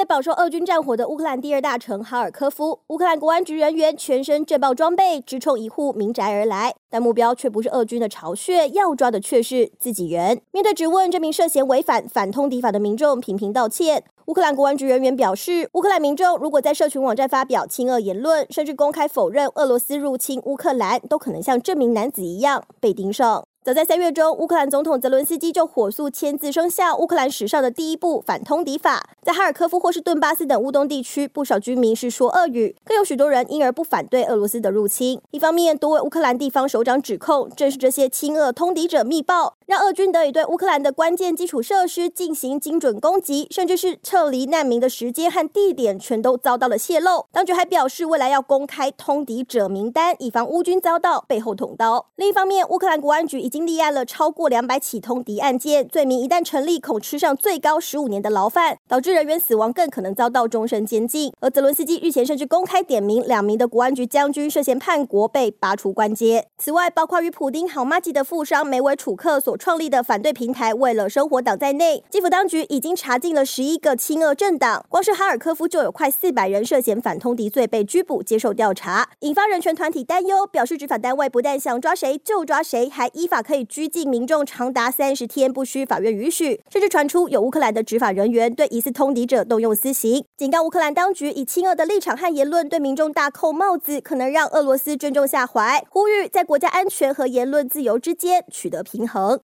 在饱受俄军战火的乌克兰第二大城哈尔科夫，乌克兰国安局人员全身震爆装备，直冲一户民宅而来，但目标却不是俄军的巢穴，要抓的却是自己人。面对质问，这名涉嫌违反反通敌法的民众频频道歉。乌克兰国安局人员表示，乌克兰民众如果在社群网站发表亲俄言论，甚至公开否认俄罗斯入侵乌克兰，都可能像这名男子一样被盯上。早在三月中，乌克兰总统泽伦斯基就火速签字生效乌克兰史上的第一部反通敌法。在哈尔科夫或是顿巴斯等乌东地区，不少居民是说俄语，更有许多人因而不反对俄罗斯的入侵。一方面，多位乌克兰地方首长指控，正是这些亲俄通敌者密报，让俄军得以对乌克兰的关键基础设施进行精准攻击，甚至是撤离难民的时间和地点全都遭到了泄露。当局还表示，未来要公开通敌者名单，以防乌军遭到背后捅刀。另一方面，乌克兰国安局已经立案了超过两百起通敌案件，罪名一旦成立，恐吃上最高十五年的牢饭，导致人员死亡，更可能遭到终身监禁。而泽伦斯基日前甚至公开点名两名的国安局将军涉嫌叛国，被拔除官阶。此外，包括与普丁好麻吉的富商梅维楚克所创立的反对平台“为了生活党”在内，基辅当局已经查禁了十一个亲俄政党。光是哈尔科夫就有快四百人涉嫌反通敌罪被拘捕接受调查，引发人权团体担忧，表示执法单位不但想抓谁就抓谁，还依法可以拘禁民众长达三十天，不需法院允许。甚至传出有乌克兰的执法人员对疑似通敌者动用私刑，警告乌克兰当局以亲俄的立场和言论对民众大扣帽子，可能让俄罗斯尊重下怀。呼吁在国家安全和言论自由之间取得平衡。